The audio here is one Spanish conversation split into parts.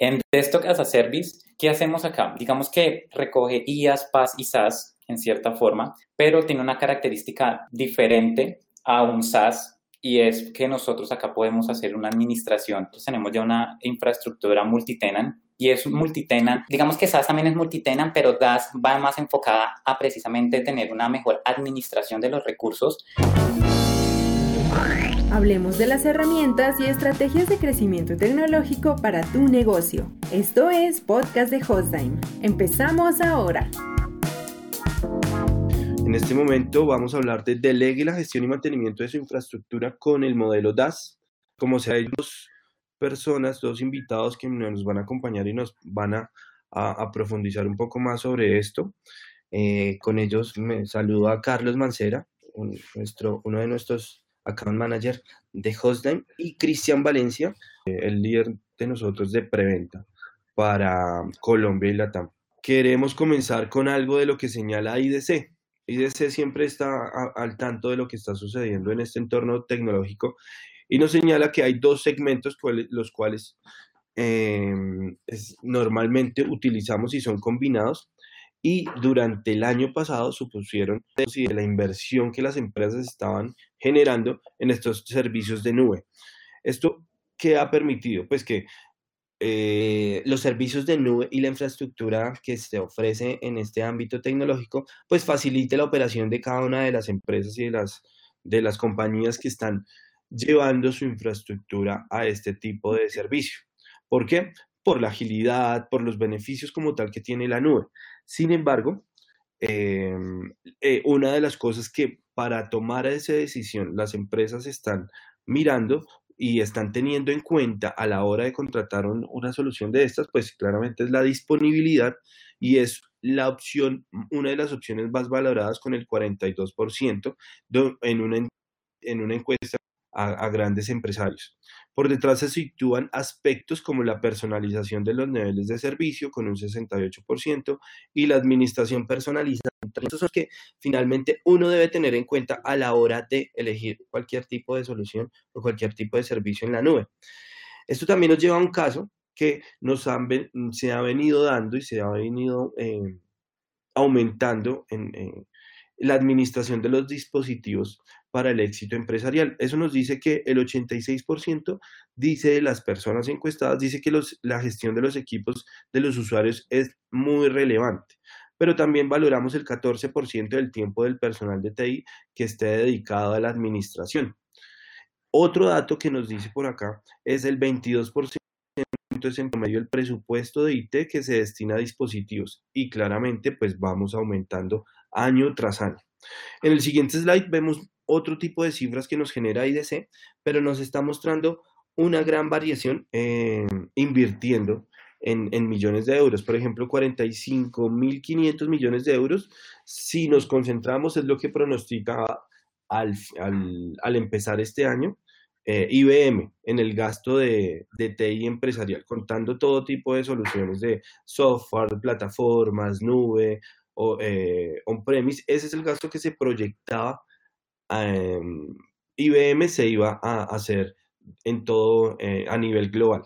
En Desktop as a Service, ¿qué hacemos acá? Digamos que recoge IaaS, PaaS y SaaS en cierta forma, pero tiene una característica diferente a un SaaS y es que nosotros acá podemos hacer una administración. Entonces tenemos ya una infraestructura multitenant y es multitenant. Digamos que SaaS también es multitenant, pero DAS va más enfocada a precisamente tener una mejor administración de los recursos. Hablemos de las herramientas y estrategias de crecimiento tecnológico para tu negocio. Esto es Podcast de Hostime. Empezamos ahora. En este momento vamos a hablar de delegue la gestión y mantenimiento de su infraestructura con el modelo DAS. Como sea, hay dos personas, dos invitados que nos van a acompañar y nos van a, profundizar un poco más sobre esto. Eh, con ellos me saludo a Carlos Mancera, nuestro, uno de nuestros account manager de Hostline, y Cristian Valencia, eh, el líder de nosotros de preventa para Colombia y Latam. Queremos comenzar con algo de lo que señala IDC. IDC siempre está al tanto de lo que está sucediendo en este entorno tecnológico y nos señala que hay dos segmentos los cuales em, normalmente utilizamos y son combinados y durante el año pasado supusieron la inversión que las empresas estaban generando en estos servicios de nube. ¿Esto qué ha permitido? Pues que eh, los servicios de nube y la infraestructura que se ofrece en este ámbito tecnológico, pues facilite la operación de cada una de las empresas y de las, de las compañías que están llevando su infraestructura a este tipo de servicio. ¿Por qué? Por la agilidad, por los beneficios como tal que tiene la nube. Sin embargo, em, eh, una de las cosas que para tomar esa decisión las empresas están mirando y están teniendo en cuenta a la hora de contratar una solución de estas, pues claramente es la disponibilidad y es la opción, una de las opciones más valoradas con el 42% en una, en una encuesta a, grandes empresarios. Por detrás se sitúan aspectos como la personalización de los niveles de servicio con un 68% y la administración personalizada. Entonces, que finalmente uno debe tener en cuenta a la hora de elegir cualquier tipo de solución o cualquier tipo de servicio en la nube. Esto también nos lleva a un caso que nos se ha venido dando y se ha venido eh, aumentando en, la administración de los dispositivos para el éxito empresarial. Eso nos dice que el 86% dice de las personas encuestadas, dice que la gestión de los equipos de los usuarios es muy relevante, pero también valoramos el 14% del tiempo del personal de TI que esté dedicado a la administración. Otro dato que nos dice por acá es el 22% es en promedio el presupuesto de IT que se destina a dispositivos y claramente pues vamos aumentando año tras año. En el siguiente slide vemos otro tipo de cifras que nos genera IDC, pero nos está mostrando una gran variación invirtiendo en, millones de euros. Por ejemplo, 45.500 millones de euros. Si nos concentramos, es lo que pronostica al, al, empezar este año. Eh, IBM en el gasto de, de, TI empresarial, contando todo tipo de soluciones de software, plataformas, nube, o, eh, on-premise, ese es el gasto que se proyectaba. IBM se iba a hacer en todo eh, a nivel global.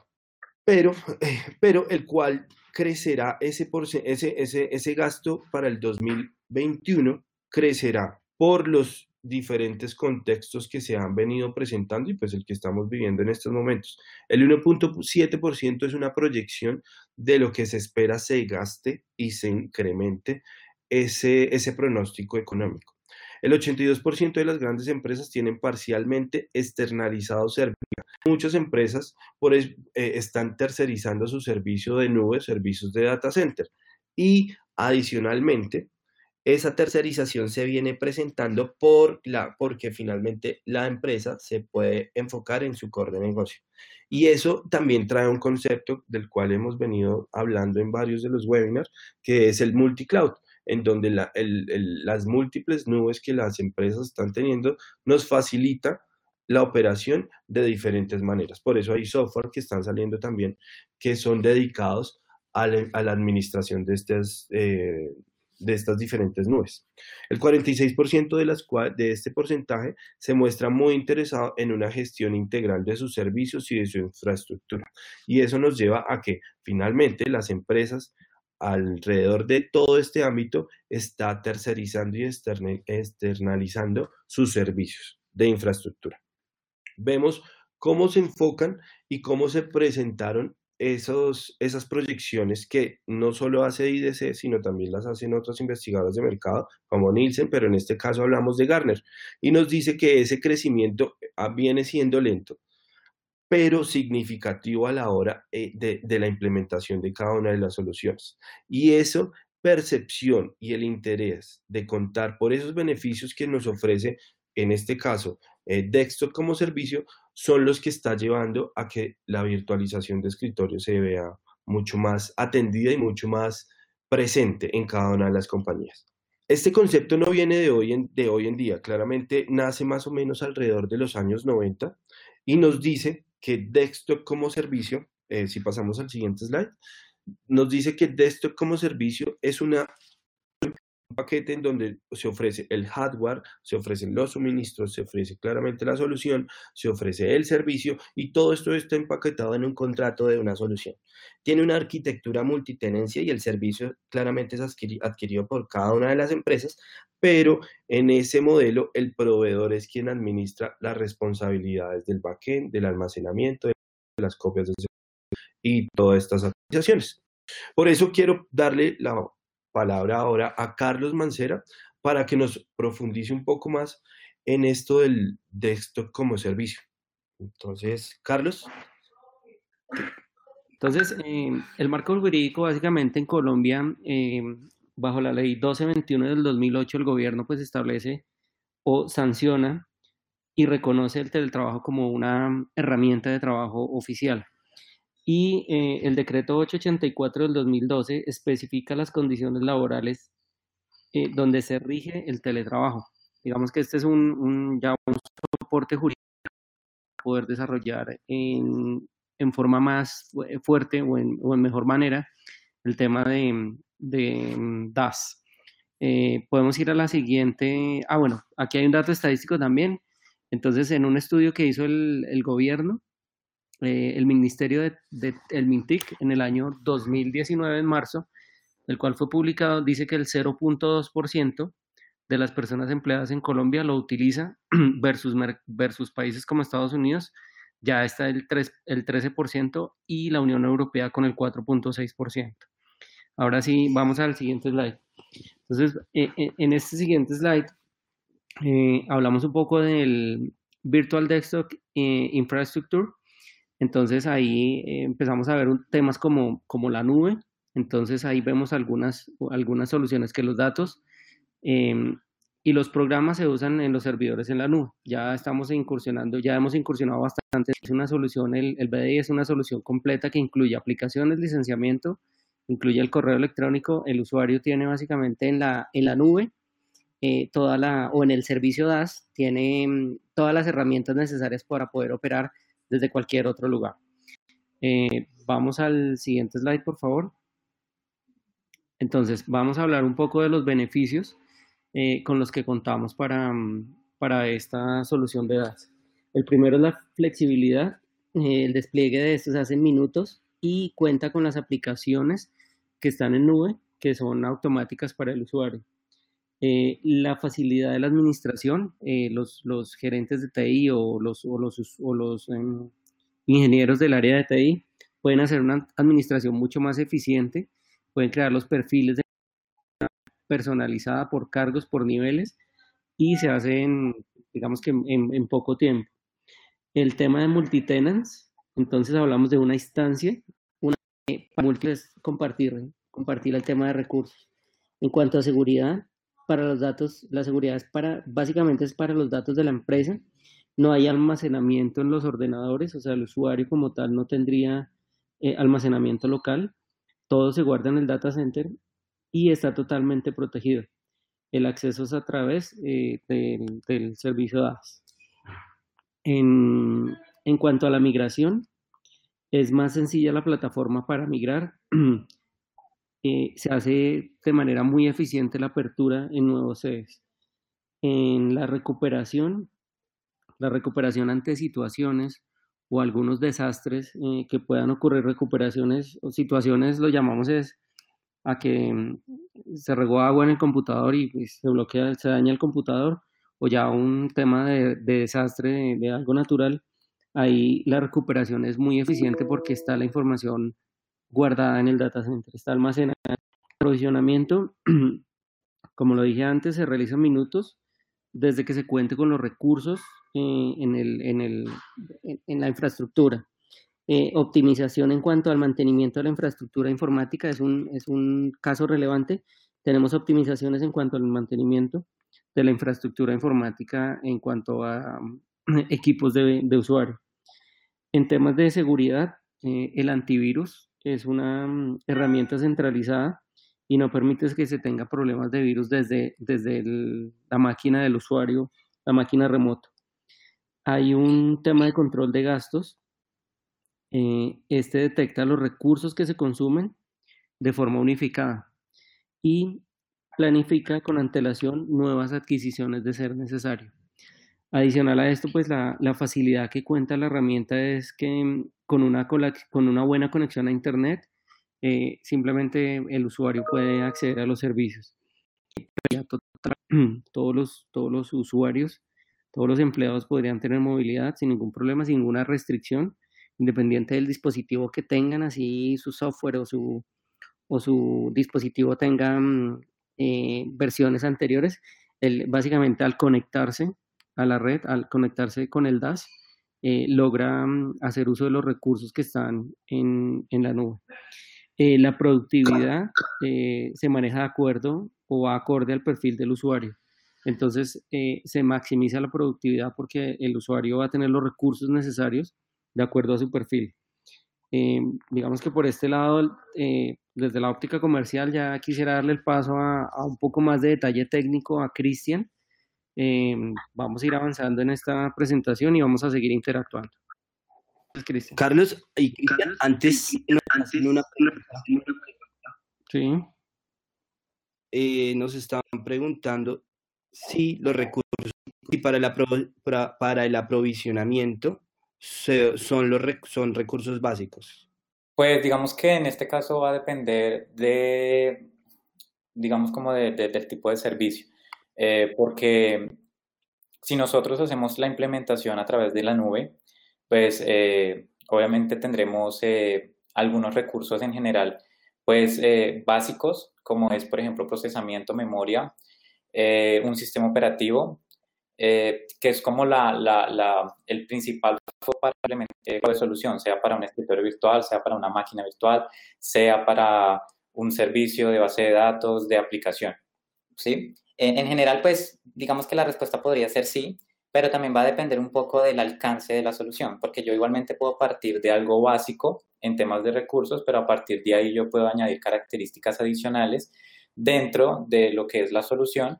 Pero, pero el cual crecerá ese, ese, ese, ese gasto para el 2021, crecerá por los diferentes contextos que se han venido presentando y pues el que estamos viviendo en estos momentos. El 1.7% es una proyección de lo que se espera se gaste y se incremente ese, ese pronóstico económico. El 82% de las grandes empresas tienen parcialmente externalizado servicio. Muchas empresas por, eh, están tercerizando su servicio de nube, servicios de data center. Y adicionalmente, esa tercerización se viene presentando por la, porque finalmente la empresa se puede enfocar en su core de negocio. Y eso también trae un concepto del cual hemos venido hablando en varios de los webinars, que es el multicloud, en donde las múltiples nubes que las empresas están teniendo nos facilita la operación de diferentes maneras. Por eso hay software que están saliendo también que son dedicados a la, administración de estas, eh, de estas diferentes nubes. El 46% de, las, de este porcentaje se muestra muy interesado en una gestión integral de sus servicios y de su infraestructura. Y eso nos lleva a que finalmente las empresas alrededor de todo este ámbito está tercerizando y externalizando sus servicios de infraestructura. Vemos cómo se enfocan y cómo se presentaron esos, esas proyecciones que no solo hace IDC, sino también las hacen otros investigadores de mercado, como Nielsen, pero en este caso hablamos de Garner, y nos dice que ese crecimiento ah, viene siendo lento, pero significativo a la hora eh, de, de, la implementación de cada una de las soluciones. Y eso, percepción y el interés de contar por esos beneficios que nos ofrece, en este caso, eh, Desktop como servicio, son los que está llevando a que la virtualización de escritorio se vea mucho más atendida y mucho más presente en cada una de las compañías. Este concepto no viene de hoy en, de hoy en día, claramente nace más o menos alrededor de los años 90 y nos dice que desktop como servicio, eh, si pasamos al siguiente slide, nos dice que desktop como servicio es una paquete en donde se ofrece el hardware, se ofrecen los suministros, se ofrece claramente la solución, se ofrece el servicio y todo esto está empaquetado en un contrato de una solución. Tiene una arquitectura multitenencia y el servicio claramente es adquirido por cada una de las empresas, pero en ese modelo el proveedor es quien administra las responsabilidades del backend, del almacenamiento, de las copias de y todas estas actualizaciones. Por eso quiero darle la palabra ahora a Carlos Mancera para que nos profundice un poco más en esto del desktop como servicio. Entonces, Carlos. Entonces, eh, el marco jurídico básicamente en Colombia, eh, bajo la ley 1221 del 2008, el gobierno pues establece o sanciona y reconoce el teletrabajo como una herramienta de trabajo oficial y eh, el decreto 884 del 2012 especifica las condiciones laborales eh, donde se rige el teletrabajo. Digamos que este es un, ya un soporte jurídico para poder desarrollar en, en forma más fuerte o en, o en, mejor manera el tema de, de mm, DAS. Eh, podemos ir a la siguiente. Ah, bueno, aquí hay un dato estadístico también. Entonces, en un estudio que hizo el, el gobierno, eh, el Ministerio de, el MINTIC en el año 2019, en marzo, el cual fue publicado, dice que el 0.2% de las personas empleadas en Colombia lo utiliza versus, versus países como Estados Unidos, ya está el, 3, el 13% y la Unión Europea con el 4.6%. Ahora sí, vamos al siguiente slide. Entonces, eh, eh, en este siguiente slide hablamos un poco del Virtual Desktop Infrastructure entonces ahí eh, empezamos a ver temas como, como la nube. Entonces ahí vemos algunas, algunas soluciones que los datos em, y los programas se usan en los servidores en la nube. Ya estamos incursionando, ya hemos incursionado bastante. Es una solución, el, el BDI es una solución completa que incluye aplicaciones, licenciamiento, incluye el correo electrónico. El usuario tiene básicamente en la, en la nube eh, toda la, o en el servicio DAS, tiene mm, todas las herramientas necesarias para poder operar desde cualquier otro lugar. Eh, vamos al siguiente slide, por favor. Entonces, vamos a hablar un poco de los beneficios eh, con los que contamos para, para esta solución de DAS. El primero es la flexibilidad. Eh, el despliegue de esto se hace en minutos y cuenta con las aplicaciones que están en nube, que son automáticas para el usuario. La facilidad de la administración, los, los, gerentes de TI o los, o los, o los em, ingenieros del área de TI pueden hacer una administración mucho más eficiente, pueden crear los perfiles de personalizada por cargos, por niveles y se hace en, digamos que en, poco tiempo. El tema de multitenants, entonces hablamos de una instancia, una para compartir, compartir el tema de recursos. En cuanto a seguridad, para los datos, la seguridad es para, básicamente es para los datos de la empresa no hay almacenamiento en los ordenadores, o sea, el usuario como tal no tendría eh, almacenamiento local, todo se guarda en el data center y está totalmente protegido. El acceso es a través eh, del, servicio DAS. En, en cuanto a la migración, es más sencilla la plataforma para migrar. se hace de manera muy eficiente la apertura en nuevos sedes. En la recuperación, la recuperación ante situaciones o algunos desastres eh, que puedan ocurrir, recuperaciones o situaciones, lo llamamos es a que mm, se regó agua en el computador y pues, se bloquea, se daña el computador, o ya un tema de, desastre de, algo natural, ahí la recuperación es muy eficiente porque está la información guardada en el data center, está almacenada. El aprovisionamiento, como lo dije antes, se realiza en minutos desde que se cuente con los recursos eh, en, el, en, el, en, la infraestructura. Eh, optimización en cuanto al mantenimiento de la infraestructura informática es un, es un caso relevante. Tenemos optimizaciones en cuanto al mantenimiento de la infraestructura informática en cuanto a equipos de, de usuario. En temas de seguridad, eh, el antivirus es una mm, herramienta centralizada y no permite que se tenga problemas de virus desde, desde la máquina del usuario, la máquina remota. Hay un tema de control de gastos. Eh, este detecta los recursos que se consumen de forma unificada y planifica con antelación nuevas adquisiciones de ser necesario. Adicional a esto, pues la, la facilidad que cuenta la herramienta es que con una, buena conexión a Internet eh, simplemente el usuario puede acceder a los servicios. Todos los, usuarios, todos los empleados podrían tener movilidad sin ningún problema, sin ninguna restricción, independiente del dispositivo que tengan, así su software o su, dispositivo tengan eh, versiones anteriores. Básicamente al conectarse a la red, al conectarse con el DAS, eh, logra mm, hacer uso de los recursos que están en, en la nube. Eh, la productividad eh, se maneja de acuerdo o acorde al perfil del usuario. Entonces, se maximiza la productividad porque el usuario va a tener los recursos necesarios de acuerdo a su perfil. digamos que por este lado, desde la óptica comercial, ya quisiera darle el paso a, un poco más de detalle técnico a Cristian. Vamos a ir avanzando en esta presentación y vamos a seguir interactuando. Carlos, y antes, una Sí. Eh, nos estaban preguntando si los recursos y para el, para, el aprovisionamiento son, los, son recursos básicos. Pues digamos que en este caso va a depender de, digamos como de, del tipo de servicio, eh, porque si nosotros hacemos la implementación a través de la nube, pues eh, obviamente tendremos eh, algunos recursos en general, pues eh, básicos, como es, por ejemplo, procesamiento, memoria, un sistema operativo, que es como la, la, el principal para la solución, sea para un escritorio virtual, sea para una máquina virtual, sea para un servicio de base de datos, de aplicación. ¿sí? En, en general, pues digamos que la respuesta podría ser sí, pero también va a depender un poco del alcance de la solución, porque yo igualmente puedo partir de algo básico en temas de recursos, pero a partir de ahí yo puedo añadir características adicionales dentro de lo que es la solución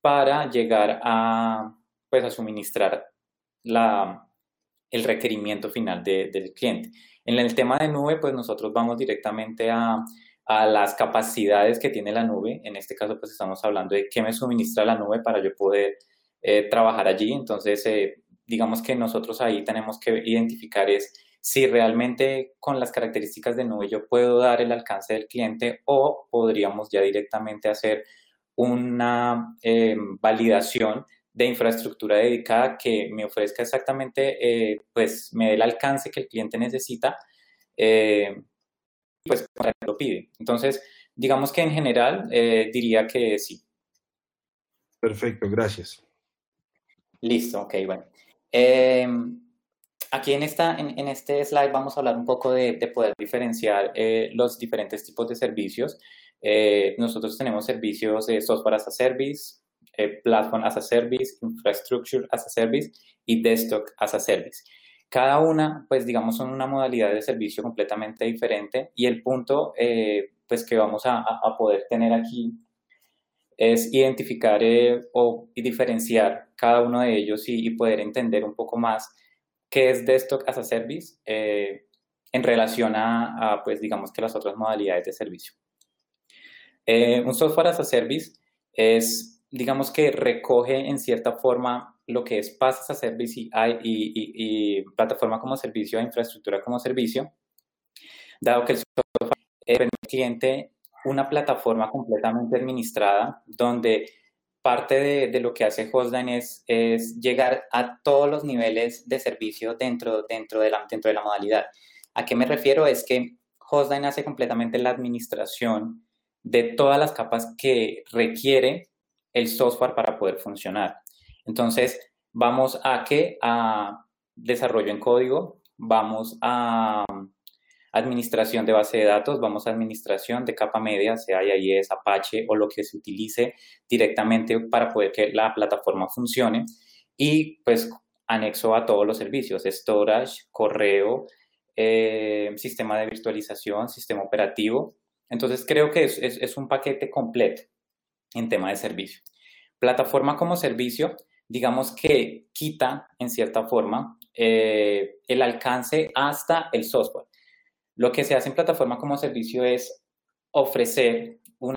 para llegar a, pues, a suministrar la, el requerimiento final del cliente. En el tema de nube, pues nosotros vamos directamente a, a las capacidades que tiene la nube. En este caso, pues estamos hablando de qué me suministra la nube para yo poder eh, trabajar allí. Entonces, eh, digamos que nosotros ahí tenemos que identificar es si realmente con las características de nube yo puedo dar el alcance del cliente o podríamos ya directamente hacer una eh, validación de infraestructura dedicada que me ofrezca exactamente, pues me dé el alcance que el cliente necesita, pues lo pide. Entonces, digamos que en general diría que sí. Perfecto, gracias. Listo, ok, bueno. Em, aquí en, esta, en, este slide vamos a hablar un poco de, poder diferenciar eh, los diferentes tipos de servicios. Eh, nosotros tenemos servicios de software as a service, eh, platform as a service, infrastructure as a service y desktop as a service. Cada una, pues digamos, son una modalidad de servicio completamente diferente y el punto, pues que vamos a, a poder tener aquí es identificar eh, o diferenciar cada uno de ellos y, poder entender un poco más qué es Desktop as a Service eh, en relación a, pues digamos que las otras modalidades de servicio. Eh, un software as a service es, digamos que recoge en cierta forma lo que es PaaS as a service y, plataforma como servicio, infraestructura como servicio, dado que el software permite al cliente una plataforma completamente administrada donde parte de, lo que hace Hostline es, es, llegar a todos los niveles de servicio dentro, dentro, de la, dentro de la modalidad. ¿A qué me refiero? Es que Hostline hace completamente la administración de todas las capas que requiere el software para poder funcionar. Entonces, vamos a qué? A desarrollo en código, vamos a administración de base de datos, vamos a administración de capa media, sea IIS, Apache o lo que se utilice directamente para poder que la plataforma funcione. Y pues anexo a todos los servicios, storage, correo, eh, sistema de virtualización, sistema operativo. Entonces creo que es, es, un paquete completo en tema de servicio. Plataforma como servicio, digamos que quita en cierta forma eh, el alcance hasta el software. Lo que se hace en plataforma como servicio es ofrecer una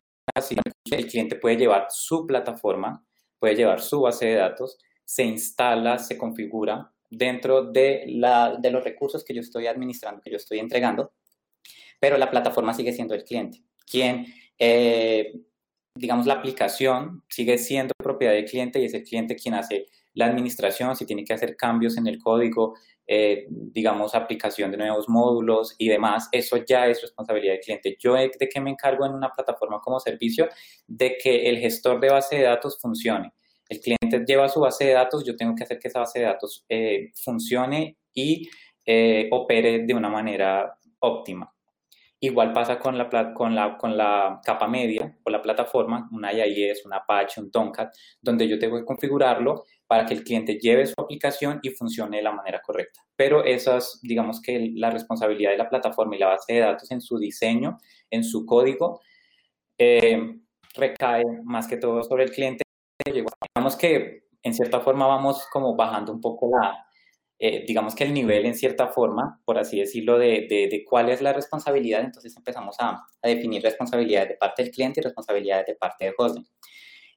el cliente puede llevar su plataforma, puede llevar su base de datos, se instala, se configura dentro de, la, de los recursos que yo estoy administrando, que yo estoy entregando, pero la plataforma sigue siendo el cliente. Quien, eh, digamos, la aplicación sigue siendo propiedad del cliente y es el cliente quien hace la administración, si tiene que hacer cambios en el código, eh, digamos, aplicación de nuevos módulos y demás, eso ya es responsabilidad del cliente. Yo de qué me encargo en una plataforma como servicio, de que el gestor de base de datos funcione. El cliente lleva su base de datos, yo tengo que hacer que esa base de datos eh, funcione y eh, opere de una manera óptima. Igual pasa con la, con, la, con la capa media o la plataforma, una IIS, un Apache, un Tomcat, donde yo tengo que configurarlo para que el cliente lleve su aplicación y funcione de la manera correcta. Pero esas, digamos que la responsabilidad de la plataforma y la base de datos en su diseño, en su código, eh, recae más que todo sobre el cliente. Digamos que en cierta forma vamos como bajando un poco la, eh, digamos que el nivel en cierta forma, por así decirlo, de, de, cuál es la responsabilidad, entonces empezamos a, a, definir responsabilidades de parte del cliente y responsabilidades de parte de hosting.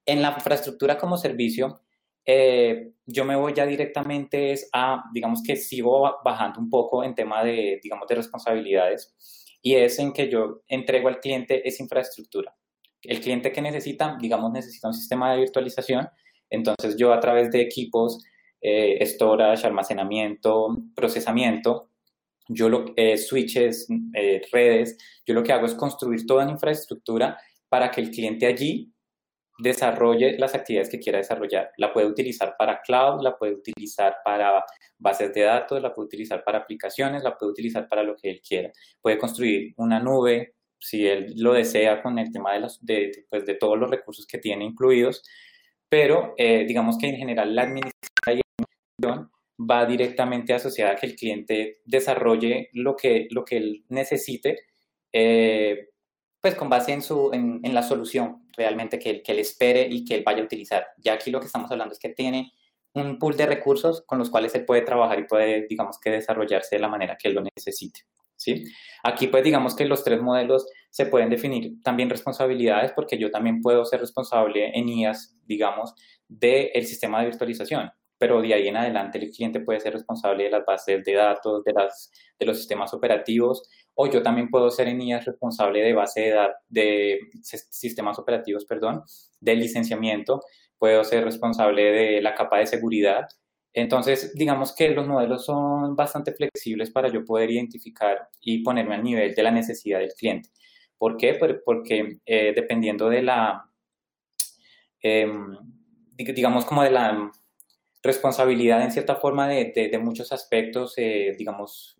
En la infraestructura como servicio, eh, yo me voy ya directamente a, digamos que sigo bajando un poco en tema de, digamos, de responsabilidades y es en que yo entrego al cliente esa infraestructura. El cliente que necesita, digamos, necesita un sistema de virtualización, entonces yo a través de equipos eh, storage, almacenamiento, procesamiento, yo lo, eh, switches, eh, redes, yo lo que hago es construir toda la infraestructura para que el cliente allí desarrolle las actividades que quiera desarrollar. La puede utilizar para cloud, la puede utilizar para bases de datos, la puede utilizar para aplicaciones, la puede utilizar para lo que él quiera. Puede construir una nube, si él lo desea, con el tema de, los, de, pues, de todos los recursos que tiene incluidos, pero digamos que en general la administración va directamente asociada a que el cliente desarrolle lo que, lo que él necesite, eh, pues con base en, su, en, la solución realmente que, que él espere y que él vaya a utilizar. Ya aquí lo que estamos hablando es que tiene un pool de recursos con los cuales él puede trabajar y puede, digamos que, desarrollarse de la manera que él lo necesite. ¿sí? Aquí, pues, digamos que los tres modelos se pueden definir también responsabilidades porque yo también puedo ser responsable en IAS, digamos, del sistema de virtualización pero de ahí en adelante el cliente puede ser responsable de las bases de datos, de, las, de los sistemas operativos, o yo también puedo ser en IAS responsable de base de, de sistemas operativos, perdón, del licenciamiento, puedo ser responsable de la capa de seguridad. Entonces, digamos que los modelos son bastante flexibles para yo poder identificar y ponerme al nivel de la necesidad del cliente. ¿Por qué? Porque eh, dependiendo de la, em, digamos como de la responsabilidad en cierta forma de, de, muchos aspectos, eh, digamos,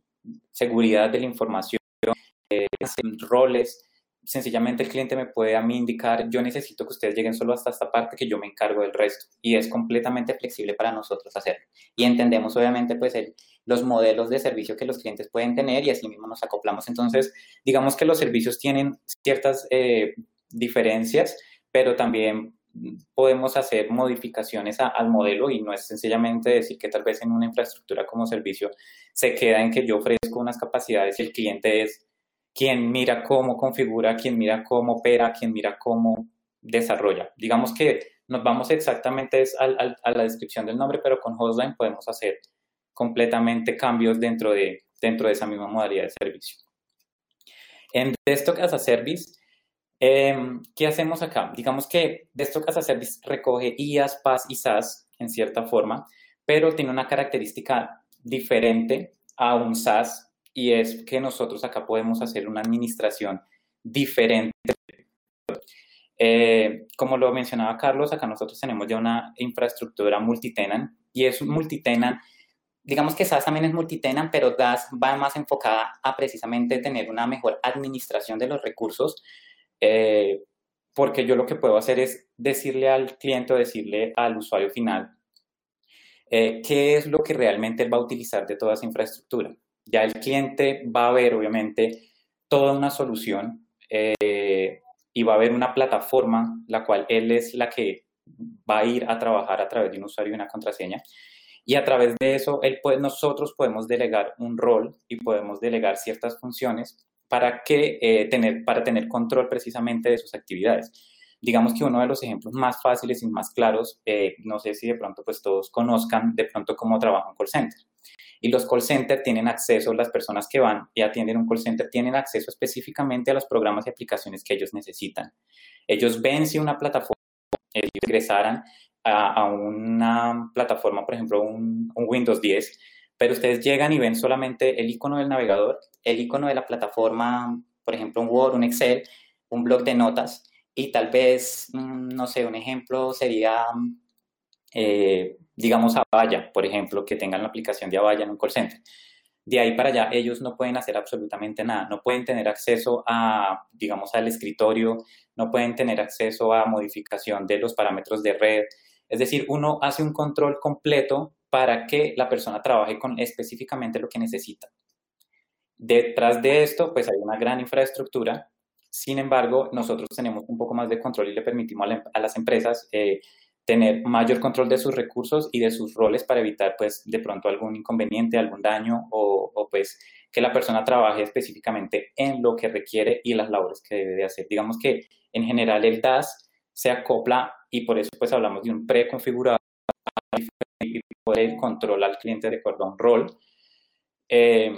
seguridad de la información, eh, roles. Sencillamente el cliente me puede a mí indicar, yo necesito que ustedes lleguen solo hasta esta parte, que yo me encargo del resto. Y es completamente flexible para nosotros hacerlo. Y entendemos obviamente pues los modelos de servicio que los clientes pueden tener y así mismo nos acoplamos. Entonces, digamos que los servicios tienen ciertas eh, diferencias, pero también podemos hacer modificaciones al modelo y no es sencillamente decir que tal vez en una infraestructura como servicio se queda en que yo ofrezco unas capacidades y el cliente es quien mira cómo configura, quien mira cómo opera, quien mira cómo desarrolla. Digamos que nos vamos exactamente a, la descripción del nombre, pero con Hostline podemos hacer completamente cambios dentro de, dentro de esa misma modalidad de servicio. En Desktop as a Service, em, ¿qué hacemos acá? Digamos que Desktop as a Service recoge IaaS, PaaS y SaaS en cierta forma, pero tiene una característica diferente a un SaaS y es que nosotros acá podemos hacer una administración diferente eh, como lo mencionaba Carlos, acá nosotros tenemos ya una infraestructura multitenant y es multitenant. Digamos que SaaS también es multitenant, pero DAS va más enfocada a precisamente tener una mejor administración de los recursos, eh, porque yo lo que puedo hacer es decirle al cliente o decirle al usuario final eh, qué es lo que realmente él va a utilizar de toda esa infraestructura. Ya el cliente va a ver, obviamente, toda una solución y va a haber una plataforma la cual él es la que va a ir a trabajar a través de un usuario y una contraseña. Y a través de eso, nosotros podemos delegar un rol y podemos delegar ciertas funciones para, que, eh, tener, para tener control precisamente de sus actividades. Digamos que uno de los ejemplos más fáciles y más claros, eh, no sé si de pronto pues todos conozcan de pronto cómo trabaja un call center. Y los call centers tienen acceso, las personas que van y atienden un call center tienen acceso específicamente a los programas y aplicaciones que ellos necesitan. Ellos ven si una plataforma, ellos ingresaran a, una plataforma, por ejemplo, un, Windows 10, pero ustedes llegan y ven solamente el icono del navegador, el icono de la plataforma, por ejemplo, un Word, un Excel, un blog de notas, y tal vez, mm, no sé, un ejemplo sería eh, digamos, Avaya, por ejemplo, que tengan la aplicación de Avaya en un call center. De ahí para allá, ellos no pueden hacer absolutamente nada, no pueden tener acceso a, digamos, al escritorio, no pueden tener acceso a modificación de los parámetros de red. Es decir, uno hace un control completo para que la persona trabaje con específicamente lo que necesita. Detrás de esto, pues hay una gran infraestructura. Sin embargo, nosotros tenemos un poco más de control y le permitimos a, em, las empresas eh, tener mayor control de sus recursos y de sus roles para evitar pues de pronto algún inconveniente, algún daño o, pues que la persona trabaje específicamente en lo que requiere y las labores que debe de hacer. Digamos que en general el DAS se acopla y por eso pues hablamos de un preconfigurado y poder controlar al cliente de acuerdo a un rol eh,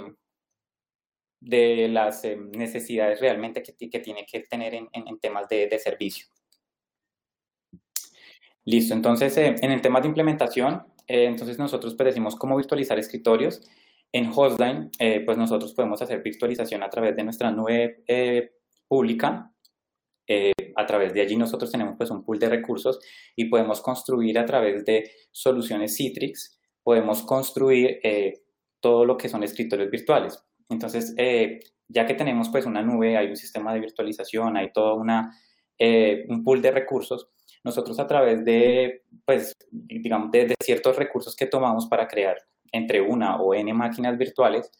de las eh, necesidades realmente que, tiene que tener en, temas de servicio. Listo, entonces eh, en el tema de implementación, eh, entonces nosotros pues cómo virtualizar escritorios. En Hostline, pues nosotros podemos hacer virtualización a través de nuestra nube pública. A través de allí nosotros tenemos pues un pool de recursos y podemos construir a través de soluciones Citrix, podemos construir todo lo que son escritorios virtuales. Entonces, ya que tenemos pues una nube, hay un sistema de virtualización, hay todo una, un pool de recursos, nosotros a través de, pues, digamos, de, ciertos recursos que tomamos para crear entre una o n máquinas virtuales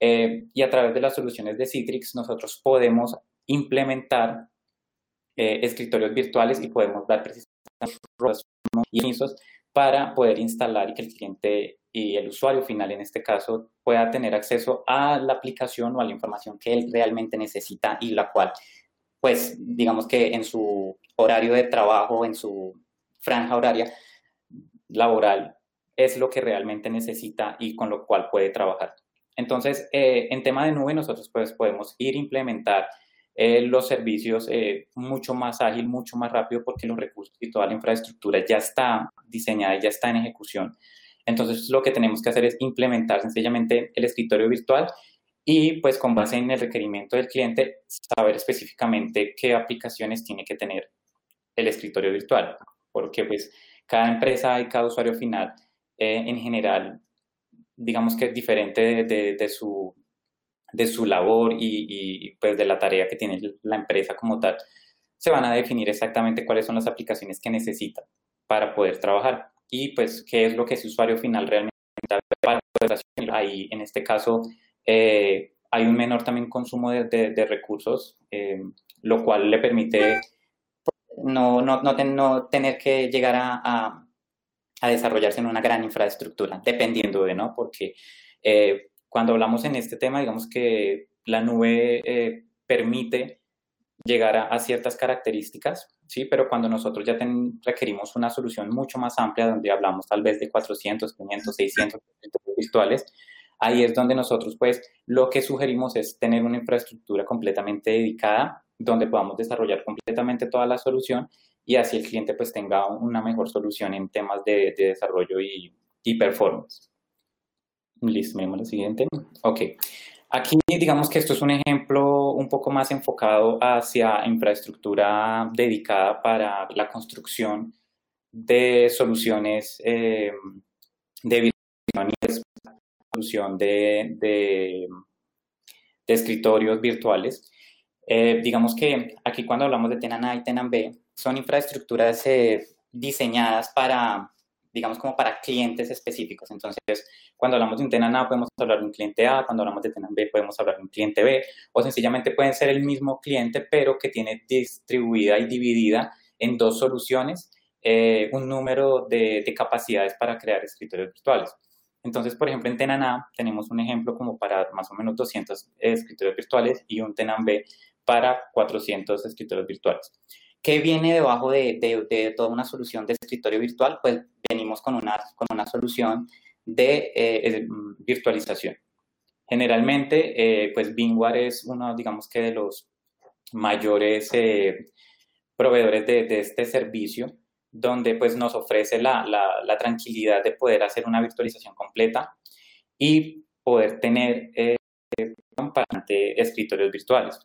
eh, y a través de las soluciones de Citrix nosotros podemos implementar eh, escritorios virtuales y podemos dar precisamente permisos para poder instalar y que el cliente y el usuario final en este caso pueda tener acceso a la aplicación o a la información que él realmente necesita y la cual pues digamos que en su horario de trabajo, en su franja horaria laboral, es lo que realmente necesita y con lo cual puede trabajar. Entonces, eh, en tema de nube, nosotros pues podemos ir a implementar eh, los servicios eh, mucho más ágil, mucho más rápido, porque los recursos y toda la infraestructura ya está diseñada, ya está en ejecución. Entonces, lo que tenemos que hacer es implementar sencillamente el escritorio virtual y pues con base en el requerimiento del cliente, saber específicamente qué aplicaciones tiene que tener el escritorio virtual, porque pues cada empresa y cada usuario final eh, en general, digamos que es diferente de, su, de su labor y, pues de la tarea que tiene la empresa como tal, se van a definir exactamente cuáles son las aplicaciones que necesita para poder trabajar y pues qué es lo que ese usuario final realmente para ahí en este caso eh, hay un menor también consumo de, recursos, eh, lo cual le permite no, no, no, tener que llegar a, desarrollarse en una gran infraestructura, dependiendo de, ¿no? Porque eh, cuando hablamos en este tema, digamos que la nube eh, permite llegar a, ciertas características, ¿sí? Pero cuando nosotros ya requerimos una solución mucho más amplia, donde hablamos tal vez de 400, 500, 600 virtuales, ahí es donde nosotros, pues, lo que sugerimos es tener una infraestructura completamente dedicada, donde podamos desarrollar completamente toda la solución y así el cliente, pues, tenga una mejor solución en temas de, desarrollo y, y performance. Listo, vemos la siguiente. Ok. Aquí digamos que esto es un ejemplo un poco más enfocado hacia infraestructura dedicada para la construcción de soluciones eh, de solución de, escritorios virtuales. Eh, digamos que aquí cuando hablamos de Tenan A y Tenan B, son infraestructuras eh, diseñadas para digamos, como para clientes específicos. Entonces, cuando hablamos de un tenant A, podemos hablar de un cliente A, cuando hablamos de tenant B, podemos hablar de un cliente B, o sencillamente pueden ser el mismo cliente, pero que tiene distribuida y dividida en dos soluciones eh, un número de, capacidades para crear escritorios virtuales. Entonces, por ejemplo, en Tenan A tenemos un ejemplo como para más o menos 200 escritorios virtuales y un Tenan B para 400 escritorios virtuales. ¿Qué viene debajo de, de, toda una solución de escritorio virtual? Pues venimos con una, con una solución de eh, virtualización. Generalmente, eh, pues Bingware es uno, digamos que de los mayores eh, proveedores de, de, este servicio, donde pues nos ofrece la, la, la, tranquilidad de poder hacer una virtualización completa y poder tener eh, escritorios virtuales.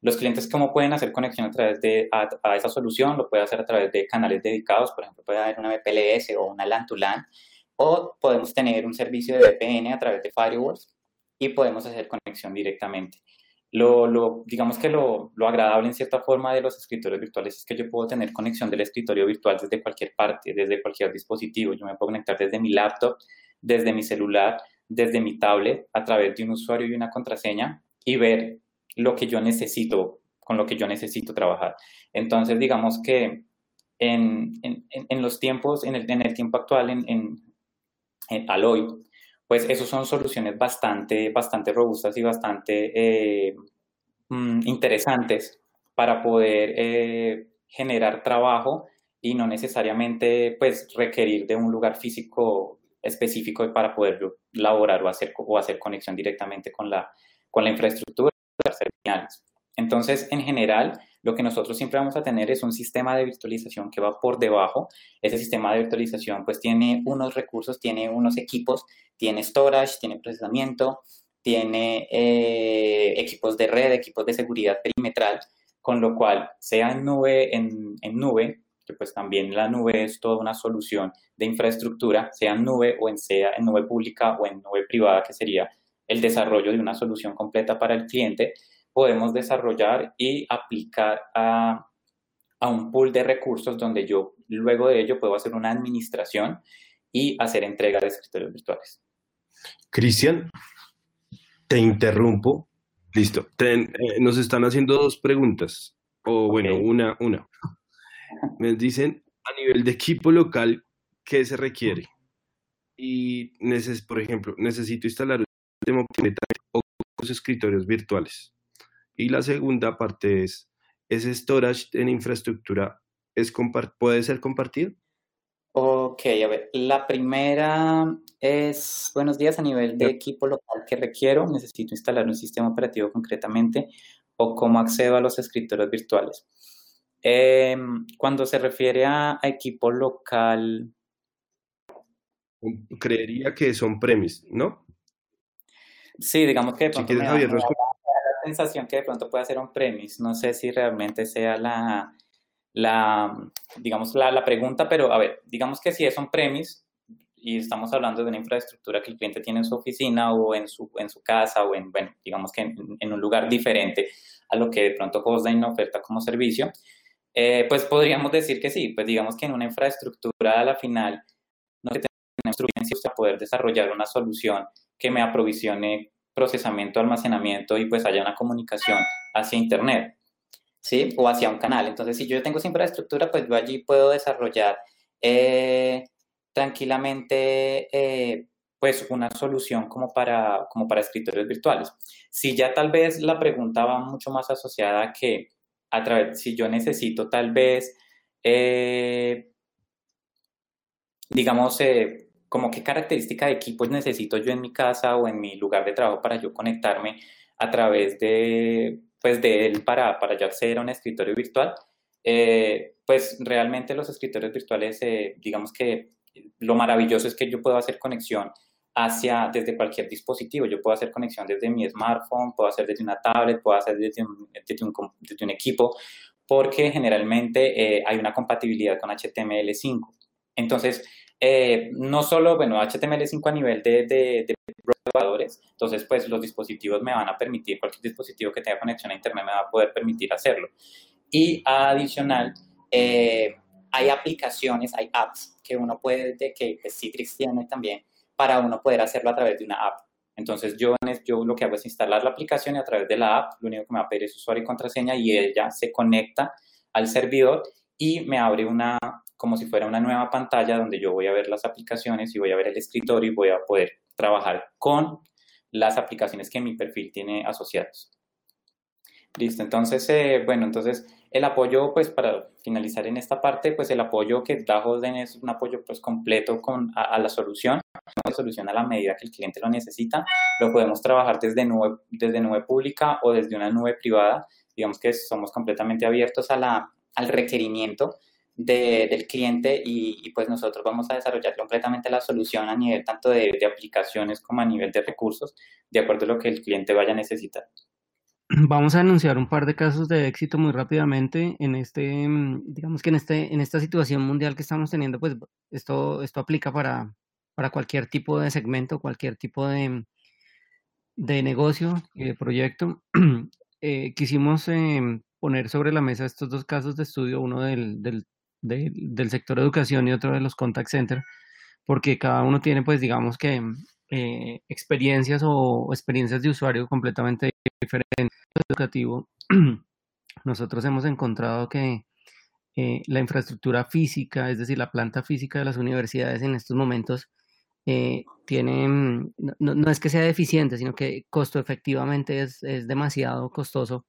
Los clientes, ¿cómo pueden hacer conexión a través de a, esa solución? Lo puede hacer a través de canales dedicados, por ejemplo, puede haber una VPLS o una LAN to LAN, o podemos tener un servicio de VPN a través de firewalls y podemos hacer conexión directamente. Lo, digamos que lo, lo, agradable en cierta forma de los escritorios virtuales es que yo puedo tener conexión del escritorio virtual desde cualquier parte, desde cualquier dispositivo. Yo me puedo conectar desde mi laptop, desde mi celular, desde mi tablet, a través de un usuario y una contraseña y ver lo que yo necesito, con lo que yo necesito trabajar. Entonces, digamos que en, en, en los tiempos, en el, en el, tiempo actual, en, en, al hoy, pues esos son soluciones bastante, bastante robustas y bastante eh, mm, interesantes para poder eh, generar trabajo y no necesariamente pues requerir de un lugar físico específico para poder laborar o hacer, o hacer conexión directamente con la, con la infraestructura entonces, en general, lo que nosotros siempre vamos a tener es un sistema de virtualización que va por debajo. Ese sistema de virtualización pues tiene unos recursos, tiene unos equipos, tiene storage, tiene procesamiento, tiene eh, equipos de red, equipos de seguridad perimetral, con lo cual sea en nube, en, en nube, que pues también la nube es toda una solución de infraestructura, sea en nube o en sea en nube pública o en nube privada, que sería el desarrollo de una solución completa para el cliente, podemos desarrollar y aplicar a, un pool de recursos donde yo luego de ello puedo hacer una administración y hacer entrega de escritorios virtuales. Cristian, te interrumpo. Listo. Eh, nos están haciendo dos preguntas. O bueno, una, una. Me dicen, a nivel de equipo local, ¿qué se requiere? Y, por ejemplo, necesito instalar o los escritorios virtuales. Y la segunda parte es, ¿ese storage en infraestructura es puede ser compartido? Ok, a ver, la primera es, buenos días, a nivel de equipo local que requiero, necesito instalar un sistema operativo concretamente o cómo accedo a los escritorios virtuales. Em, cuando se refiere a, equipo local... Creería que son premis, ¿no? Sí, digamos que de pronto me da, la sensación que de pronto puede ser un premis. No sé si realmente sea la, la digamos, la, la, pregunta, pero a ver, digamos que si es un premis y estamos hablando de una infraestructura que el cliente tiene en su oficina o en su, en su casa o en, bueno, digamos que en, un lugar diferente a lo que de pronto Hostline oferta como servicio, eh, pues podríamos decir que sí, pues digamos que en una infraestructura a la final no tenemos para poder desarrollar una solución que me aprovisione procesamiento, almacenamiento y pues haya una comunicación hacia Internet, ¿sí? O hacia un canal. Entonces, si yo tengo esa infraestructura, pues yo allí puedo desarrollar eh, tranquilamente eh, pues una solución como para, como para escritorios virtuales. Si ya tal vez la pregunta va mucho más asociada a que, a través, si yo necesito tal vez, eh, digamos, como qué característica de equipos necesito yo en mi casa o en mi lugar de trabajo para yo conectarme a través de, pues, de él para, para yo acceder a un escritorio virtual, eh, pues realmente los escritorios virtuales, digamos que lo maravilloso es que yo puedo hacer conexión hacia desde cualquier dispositivo. Yo puedo hacer conexión desde mi smartphone, puedo hacer desde una tablet, puedo hacer desde un, desde un, equipo, porque generalmente eh, hay una compatibilidad con HTML5. Entonces, eh, no solo, bueno, HTML5 a nivel de, de, de entonces pues los dispositivos me van a permitir, cualquier dispositivo que tenga conexión a Internet me va a poder permitir hacerlo. Y adicional, eh, hay aplicaciones, hay apps que uno puede, de que pues, Citrix tiene también, para uno poder hacerlo a través de una app. Entonces yo, yo lo que hago es instalar la aplicación y a través de la app lo único que me va a pedir es usuario y contraseña y ella se conecta al servidor y me abre una, como si fuera una nueva pantalla donde yo voy a ver las aplicaciones y voy a ver el escritorio y voy a poder trabajar con las aplicaciones que mi perfil tiene asociadas. Listo, entonces, eh, bueno, entonces el apoyo, pues para finalizar en esta parte, pues el apoyo que da Hosden es un apoyo pues completo con, a, la solución, una solución a la medida que el cliente lo necesita. Lo podemos trabajar desde nube, desde nube pública o desde una nube privada. Digamos que somos completamente abiertos a la, al requerimiento del cliente y, pues nosotros vamos a desarrollar completamente la solución a nivel tanto de, de aplicaciones como a nivel de recursos, de acuerdo a lo que el cliente vaya a necesitar. Vamos a anunciar un par de casos de éxito muy rápidamente en este, mm, digamos que en este, en esta situación mundial que estamos teniendo, pues esto, esto aplica para, para cualquier tipo de segmento, cualquier tipo de, de negocio y de proyecto. Eh, quisimos em, poner sobre la mesa estos dos casos de estudio, uno del, del sector educación y otro de los contact center, porque cada uno tiene, pues, digamos que eh, experiencias o experiencias de usuario completamente diferentes. Educativo, nosotros hemos encontrado que eh, la infraestructura física, es decir, la planta física de las universidades en estos momentos, eh, tiene, mm, no, es que sea deficiente, sino que costo efectivamente es, demasiado costoso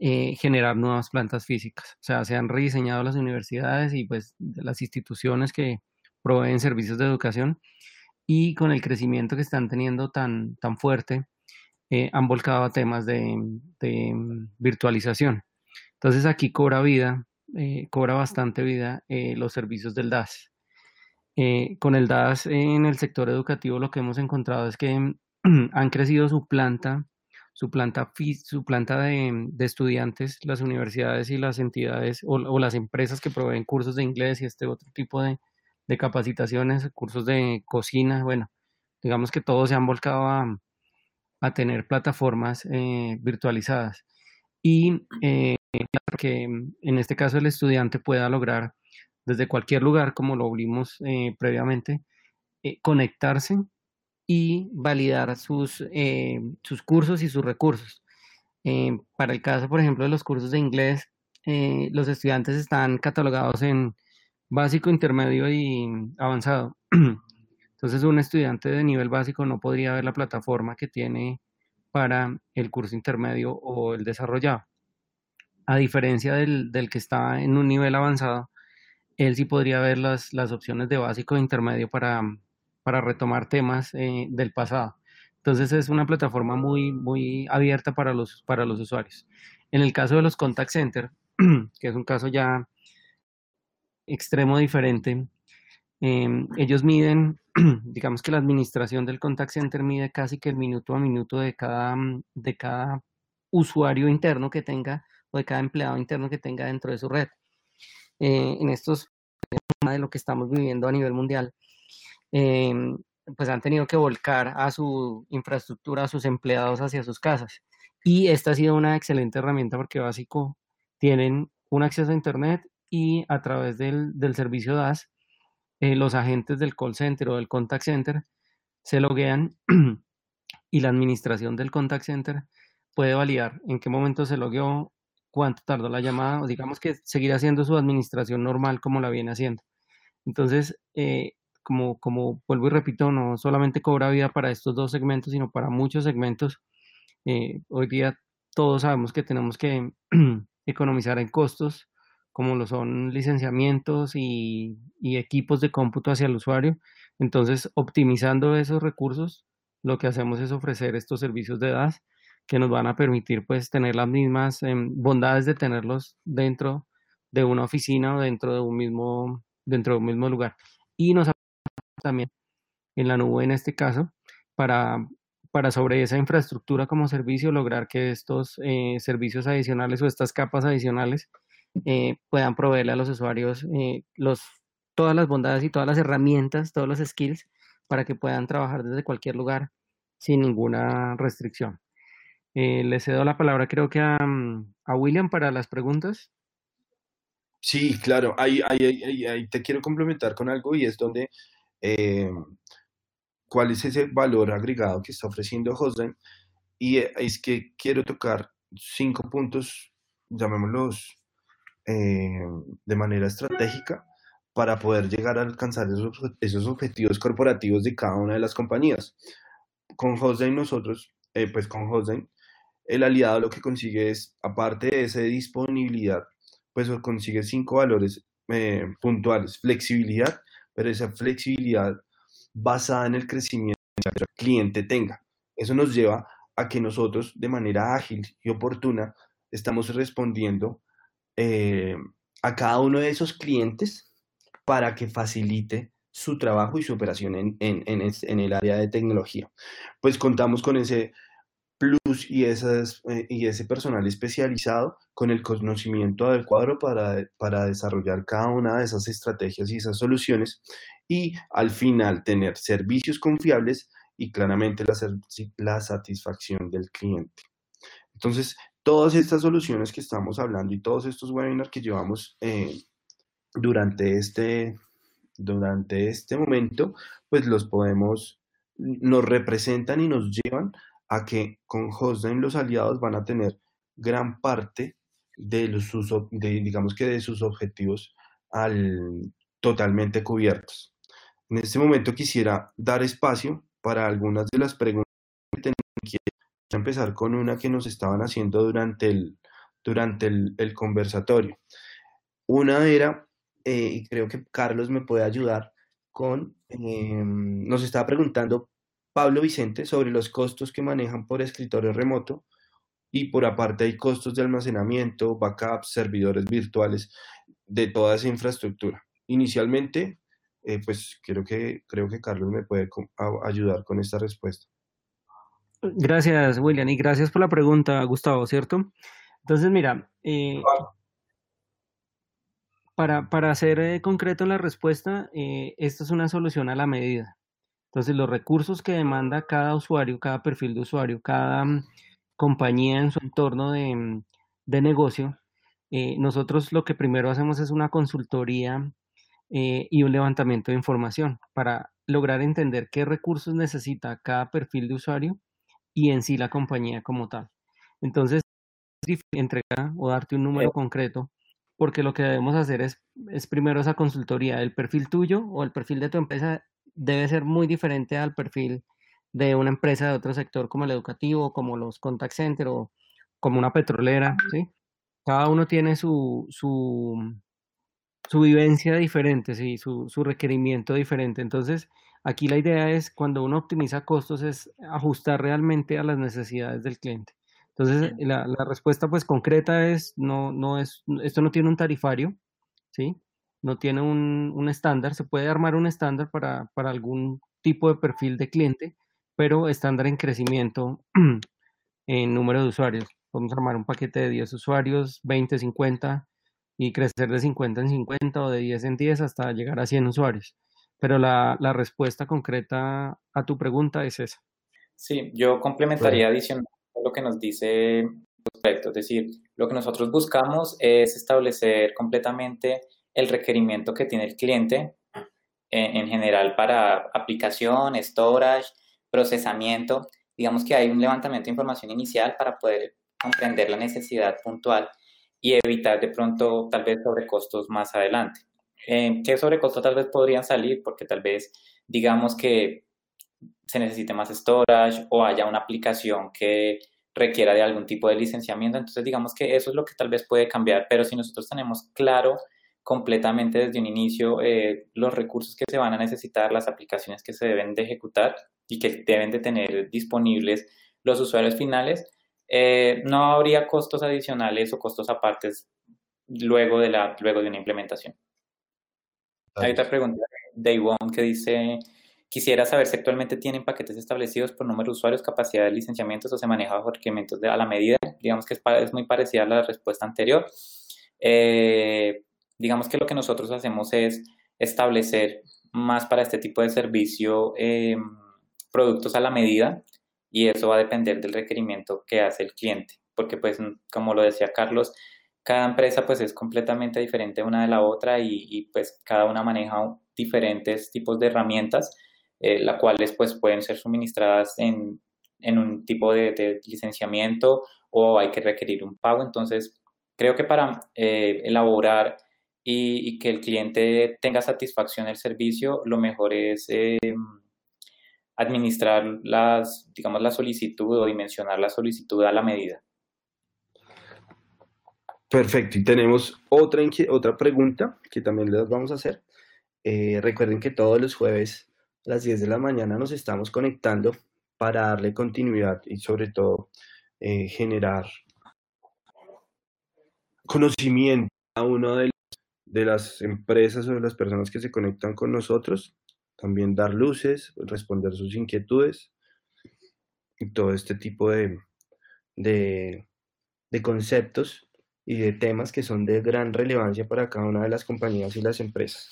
eh, generar nuevas plantas físicas. O sea, se han rediseñado las universidades y pues las instituciones que proveen servicios de educación y con el crecimiento que están teniendo tan, tan fuerte, eh, han volcado a temas de, mm, virtualización. Entonces aquí cobra vida, eh, cobra bastante vida los servicios del DAS. con el DAS en el sector educativo lo que hemos encontrado es que han crecido su planta, su planta, su planta de, estudiantes, las universidades y las entidades o, las empresas que proveen cursos de inglés y este otro tipo de, capacitaciones, cursos de cocina, bueno, digamos que todos se han volcado a, a tener plataformas eh, virtualizadas. Y eh, que en este caso el estudiante pueda lograr desde cualquier lugar, como lo vimos eh, previamente, conectarse y validar sus, sus cursos y sus recursos. para el caso, por ejemplo, de los cursos de inglés, los estudiantes están catalogados en básico, intermedio y avanzado. Entonces un estudiante de nivel básico no podría ver la plataforma que tiene para el curso intermedio o el desarrollado. A diferencia del, que está en un nivel avanzado, él sí podría ver las, las opciones de básico e intermedio para, para retomar temas eh, del pasado. Entonces es una plataforma muy, muy abierta para los, para los usuarios. En el caso de los contact center, que es un caso ya extremo diferente, Em, ellos miden, digamos que la administración del contact center mide casi que el minuto a minuto de cada, mm, de cada usuario interno que tenga o de cada empleado interno que tenga dentro de su red. Eh, en estos de lo que estamos viviendo a nivel mundial, em, pues han tenido que volcar a su infraestructura, a sus empleados hacia sus casas. Y esta ha sido una excelente herramienta porque básico tienen un acceso a Internet y a través del, del servicio DAS eh, los agentes del call center o del contact center se loguean y la administración del contact center puede validar en qué momento se logueó, cuánto tardó la llamada, o digamos que seguir haciendo su administración normal como la viene haciendo. Entonces, eh, como, como vuelvo y repito, no solamente cobra vida para estos dos segmentos, sino para muchos segmentos Eh, hoy día todos sabemos que tenemos que economizar en costos, como lo son licenciamientos y, y equipos de cómputo hacia el usuario. Entonces, optimizando esos recursos, lo que hacemos es ofrecer estos servicios de DAS que nos van a permitir pues tener las mismas em, bondades de tenerlos dentro de una oficina o dentro de un mismo dentro de un mismo lugar y nos también en la nube en este caso para para sobre esa infraestructura como servicio lograr que estos eh, servicios adicionales o estas capas adicionales eh, puedan proveerle a los usuarios eh, los todas las bondades y todas las herramientas todos los skills para que puedan trabajar desde cualquier lugar sin ninguna restricción. Le cedo la palabra creo que a, mm, William para las preguntas. Sí, claro, ahí, ahí, ahí, te quiero complementar con algo y es donde eh, cuál es ese valor agregado que está ofreciendo Hostline y eh, es que quiero tocar cinco puntos, llamémoslos eh, de manera estratégica para poder llegar a alcanzar esos, esos objetivos corporativos de cada una de las compañías con Hostline nosotros, eh, pues con Hostline, el aliado lo que consigue es, aparte de esa disponibilidad, pues consigue cinco valores eh, puntuales. Flexibilidad, pero esa flexibilidad basada en el crecimiento que el cliente tenga. Eso nos lleva a que nosotros de manera ágil y oportuna estamos respondiendo eh, a cada uno de esos clientes para que facilite su trabajo y su operación en, el área de tecnología. Pues contamos con ese plus y, esas, eh, y ese personal especializado con el conocimiento del cuadro para, para desarrollar cada una de esas estrategias y esas soluciones y al final tener servicios confiables y claramente la, la satisfacción del cliente. Entonces, todas estas soluciones que estamos hablando y todos estos webinars que llevamos eh, durante este durante este momento, pues los podemos, nos representan y nos llevan a que con Hostname los aliados van a tener gran parte de los sus, de, digamos que de sus objetivos al, totalmente cubiertos. En este momento quisiera dar espacio para algunas de las preguntas que tenemos. Quiero empezar con una que nos estaban haciendo durante el, durante el, conversatorio. Una era eh, y creo que Carlos me puede ayudar con, em, nos estaba preguntando Pablo Vicente sobre los costos que manejan por escritorio remoto y por aparte hay costos de almacenamiento, backups, servidores virtuales, de toda esa infraestructura. Inicialmente, eh, pues creo que, creo que Carlos me puede ayudar con esta respuesta. Gracias, William, y gracias por la pregunta, Gustavo, ¿cierto? Entonces, mira, eh, para, para ser eh, concreto en la respuesta, eh, esta es una solución a la medida. Entonces, los recursos que demanda cada usuario, cada perfil de usuario, cada mm, compañía en su entorno de, mm, de negocio, eh, nosotros lo que primero hacemos es una consultoría y un levantamiento de información para lograr entender qué recursos necesita cada perfil de usuario y en sí la compañía como tal. Entonces, entregar o darte un número concreto porque lo que debemos hacer es, es primero esa consultoría. El perfil tuyo o el perfil de tu empresa debe ser muy diferente al perfil de una empresa de otro sector como el educativo, como los contact center o como una petrolera, ¿sí? Cada uno tiene su, su, su vivencia diferente, ¿sí? su, su requerimiento diferente. Entonces, aquí la idea es, cuando uno optimiza costos, es ajustar realmente a las necesidades del cliente. Entonces, la, la, respuesta pues concreta es, no, no es, esto no tiene un tarifario, ¿sí? No tiene un, un estándar, se puede armar un estándar para, para algún tipo de perfil de cliente, pero estándar en crecimiento en número de usuarios. Podemos armar un paquete de 10 usuarios, 20, 50 y crecer de 50 en 50 o de 10 en 10 hasta llegar a 100 usuarios. Pero la, la respuesta concreta a tu pregunta es esa. Sí, yo complementaría adicional lo que nos dice respecto. Es decir, lo que nosotros buscamos es establecer completamente el requerimiento que tiene el cliente en, en general para aplicación, storage, procesamiento. Digamos que hay un levantamiento de información inicial para poder comprender la necesidad puntual y evitar de pronto tal vez sobrecostos más adelante. Eh, ¿Qué sobrecostos tal vez podrían salir? Porque tal vez digamos que se necesite más storage o haya una aplicación que requiera de algún tipo de licenciamiento. Entonces, digamos que eso es lo que tal vez puede cambiar, pero si nosotros tenemos claro completamente desde un inicio eh, los recursos que se van a necesitar, las aplicaciones que se deben de ejecutar y que deben de tener disponibles los usuarios finales, eh, no habría costos adicionales o costos apartes luego de, la, luego de una implementación. Hay otra pregunta de Ivonne que dice, quisiera saber si actualmente tienen paquetes establecidos por número de usuarios, capacidad de licenciamientos o se maneja bajo requerimientos de, a la medida. Digamos que es, es muy parecida a la respuesta anterior. Eh, digamos que lo que nosotros hacemos es establecer más para este tipo de servicio eh, productos a la medida y eso va a depender del requerimiento que hace el cliente, porque pues como lo decía Carlos, cada empresa pues es completamente diferente una de la otra y, pues cada una maneja diferentes tipos de herramientas, eh, las cuales pues pueden ser suministradas en, en un tipo de, licenciamiento o hay que requerir un pago. Entonces, creo que para eh, elaborar y, que el cliente tenga satisfacción del servicio, lo mejor es eh, administrar las, digamos, la solicitud o dimensionar la solicitud a la medida. Perfecto, y tenemos otra, otra pregunta que también les vamos a hacer. Eh, recuerden que todos los jueves a las 10 de la mañana nos estamos conectando para darle continuidad y sobre todo eh, generar conocimiento a uno de de las empresas o de las personas que se conectan con nosotros, también dar luces, responder sus inquietudes y todo este tipo de, de, conceptos y de temas que son de gran relevancia para cada una de las compañías y las empresas.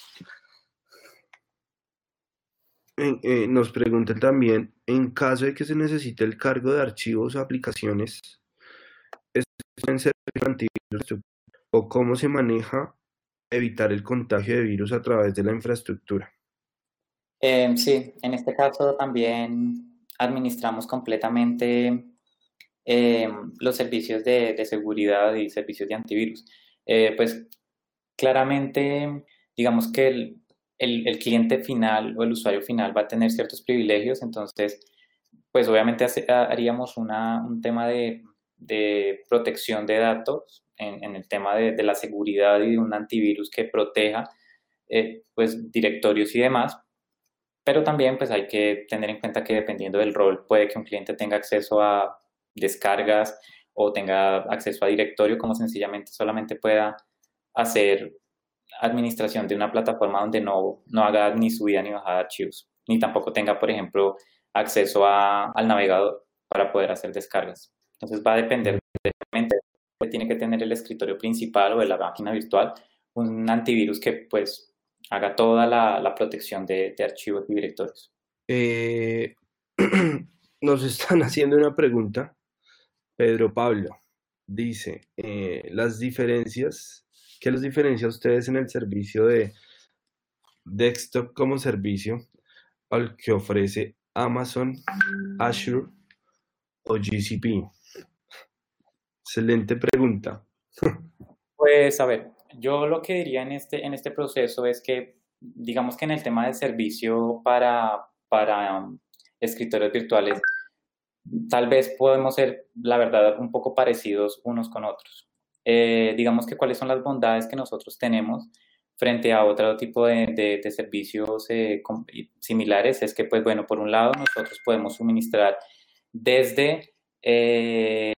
Eh, nos preguntan también, en caso de que se necesite el cargo de archivos o aplicaciones, o cómo se maneja evitar el contagio de virus a través de la infraestructura. Em, sí, en este caso también administramos completamente em, los servicios de, seguridad y servicios de antivirus. Eh, pues claramente, digamos que el, cliente final o el usuario final va a tener ciertos privilegios, entonces, pues obviamente haríamos un tema de, de protección de datos en, el tema de, la seguridad y de un antivirus que proteja eh, pues directorios y demás, pero también pues hay que tener en cuenta que dependiendo del rol puede que un cliente tenga acceso a descargas o tenga acceso a directorio como sencillamente solamente pueda hacer administración de una plataforma donde no, no haga ni subida ni bajada de archivos, ni tampoco tenga, por ejemplo, acceso al navegador para poder hacer descargas. Entonces va a depender directamente tiene que tener el escritorio principal o de la máquina virtual un antivirus que pues haga toda la, protección de, archivos y directorios. Eh, nos están haciendo una pregunta. Pedro Pablo dice, eh, las diferencias, ¿qué los diferencia ustedes en el servicio de desktop como servicio al que ofrece Amazon, Azure o GCP? Excelente pregunta. Pues a ver, yo lo que diría en este, en este proceso es que, digamos que en el tema de servicio para, para um, escritores virtuales, tal vez podemos ser, la verdad, un poco parecidos unos con otros. Eh, digamos que cuáles son las bondades que nosotros tenemos frente a otro tipo de, de, servicios eh, similares es que, pues bueno, por un lado nosotros podemos suministrar desde eh,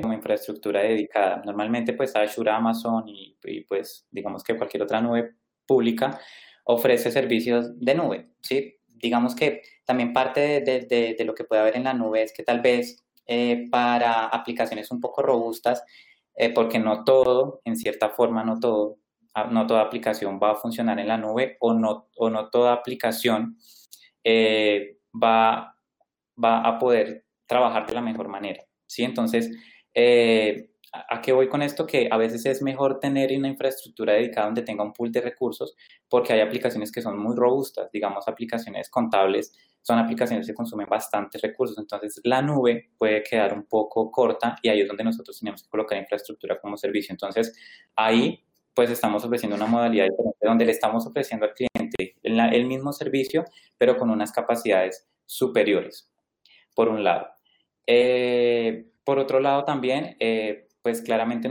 como infraestructura dedicada. Normalmente pues Azure, Amazon y, pues digamos que cualquier otra nube pública ofrece servicios de nube, ¿sí? Digamos que también parte de, de, lo que puede haber en la nube es que tal vez eh, para aplicaciones un poco robustas, eh, porque no todo, en cierta forma, no todo, ah, no toda aplicación va a funcionar en la nube o no, o no toda aplicación eh, va, va a poder trabajar de la mejor manera. ¿Sí? Entonces, eh, ¿A qué voy con esto? Que a veces es mejor tener una infraestructura dedicada donde tenga un pool de recursos porque hay aplicaciones que son muy robustas, digamos aplicaciones contables, son aplicaciones que consumen bastantes recursos, entonces la nube puede quedar un poco corta y ahí es donde nosotros tenemos que colocar infraestructura como servicio. Entonces ahí pues estamos ofreciendo una modalidad diferente donde le estamos ofreciendo al cliente el mismo servicio pero con unas capacidades superiores, por un lado. Eh, por otro lado también, eh, pues claramente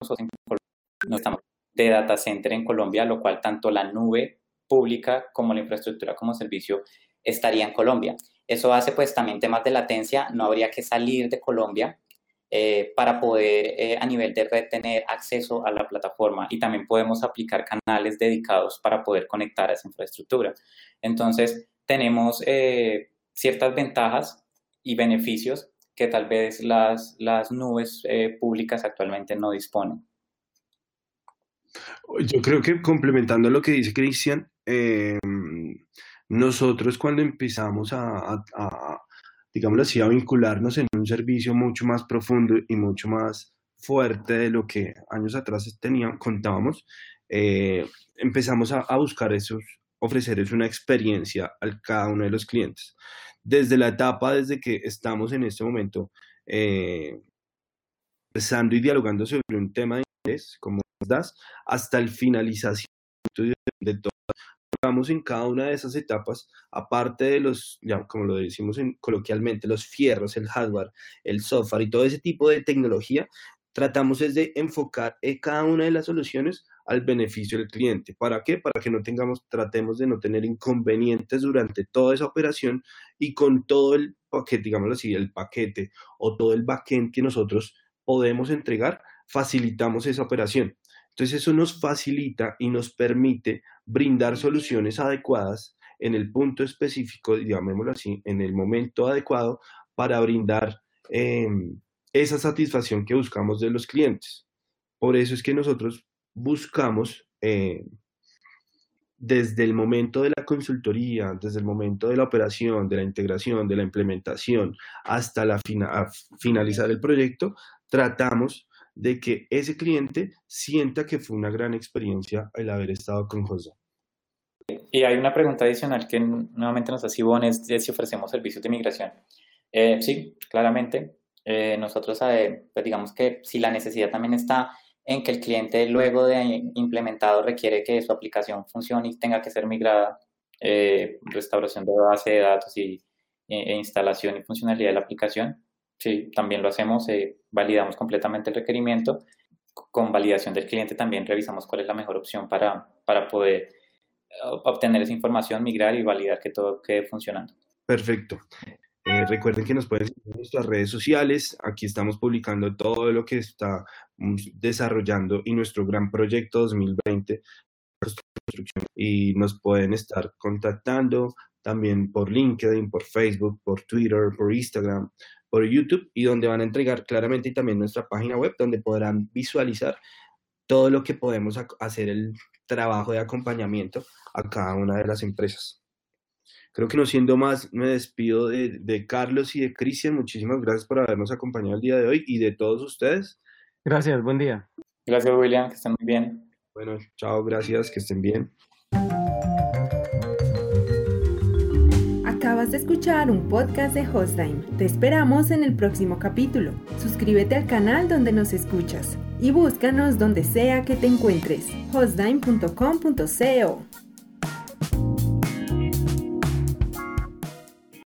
nosotros en Colombia no estamos de data center en Colombia, lo cual tanto la nube pública como la infraestructura como servicio estaría en Colombia. Eso hace pues también temas de latencia, no habría que salir de Colombia eh, para poder eh, a nivel de red tener acceso a la plataforma y también podemos aplicar canales dedicados para poder conectar a esa infraestructura. Entonces tenemos eh, ciertas ventajas y beneficios que tal vez las, las nubes públicas actualmente no disponen. Yo creo que complementando lo que dice Cristian, nosotros cuando empezamos a, digámoslo así, a vincularnos en un servicio mucho más profundo y mucho más fuerte de lo que años atrás teníamos, contábamos, eh, empezamos a, buscar esos, ofrecerles una experiencia a cada uno de los clientes. Desde la etapa, desde que estamos en este momento, eh, empezando y dialogando sobre un tema de interés, como das, hasta el finalización de todo en cada una de esas etapas, aparte de los, como lo decimos coloquialmente, los fierros, el hardware, el software y todo ese tipo de tecnología, tratamos es de enfocar en cada una de las soluciones al beneficio del cliente. ¿Para qué? Para que no tengamos, tratemos de no tener inconvenientes durante toda esa operación y con todo el paquete, digámoslo así, el paquete o todo el backend que nosotros podemos entregar, facilitamos esa operación. Entonces eso nos facilita y nos permite brindar soluciones adecuadas en el punto específico, llamémoslo así, en el momento adecuado para brindar em, esa satisfacción que buscamos de los clientes. Por eso es que nosotros buscamos em, desde el momento de la consultoría, desde el momento de la operación, de la integración, de la implementación, hasta la finalizar el proyecto, tratamos de que ese cliente sienta que fue una gran experiencia el haber estado con José. Y hay una pregunta adicional que nuevamente nos hace Ivonne, es si ofrecemos servicios de migración. Eh, sí, claramente. Eh, nosotros eh, pues digamos que si la necesidad también está en que el cliente luego de implementado requiere que su aplicación funcione y tenga que ser migrada, restauración de base de datos y, e, e instalación y funcionalidad de la aplicación, Sí, también lo hacemos, eh, validamos completamente el requerimiento. Con validación del cliente también revisamos cuál es la mejor opción para, para poder eh, obtener esa información, migrar y validar que todo quede funcionando. Perfecto. Recuerden que nos pueden seguir en nuestras redes sociales. Aquí estamos publicando todo lo que está desarrollando y nuestro gran proyecto 2020 y nos pueden estar contactando también por LinkedIn, por Facebook, por Twitter, por Instagram por YouTube y donde van a entregar claramente también nuestra página web donde podrán visualizar todo lo que podemos hacer el trabajo de acompañamiento a cada una de las empresas. Creo que no siendo más, me despido de, de Carlos y de Cristian. Muchísimas gracias por habernos acompañado el día de hoy y de todos ustedes. Gracias, buen día. Gracias, William, que estén muy bien. Bueno, chao, gracias, que estén bien. Acabas de escuchar un podcast de Hostime. Te esperamos en el próximo capítulo. Suscríbete al canal donde nos escuchas y búscanos donde sea que te encuentres. hostime.com.co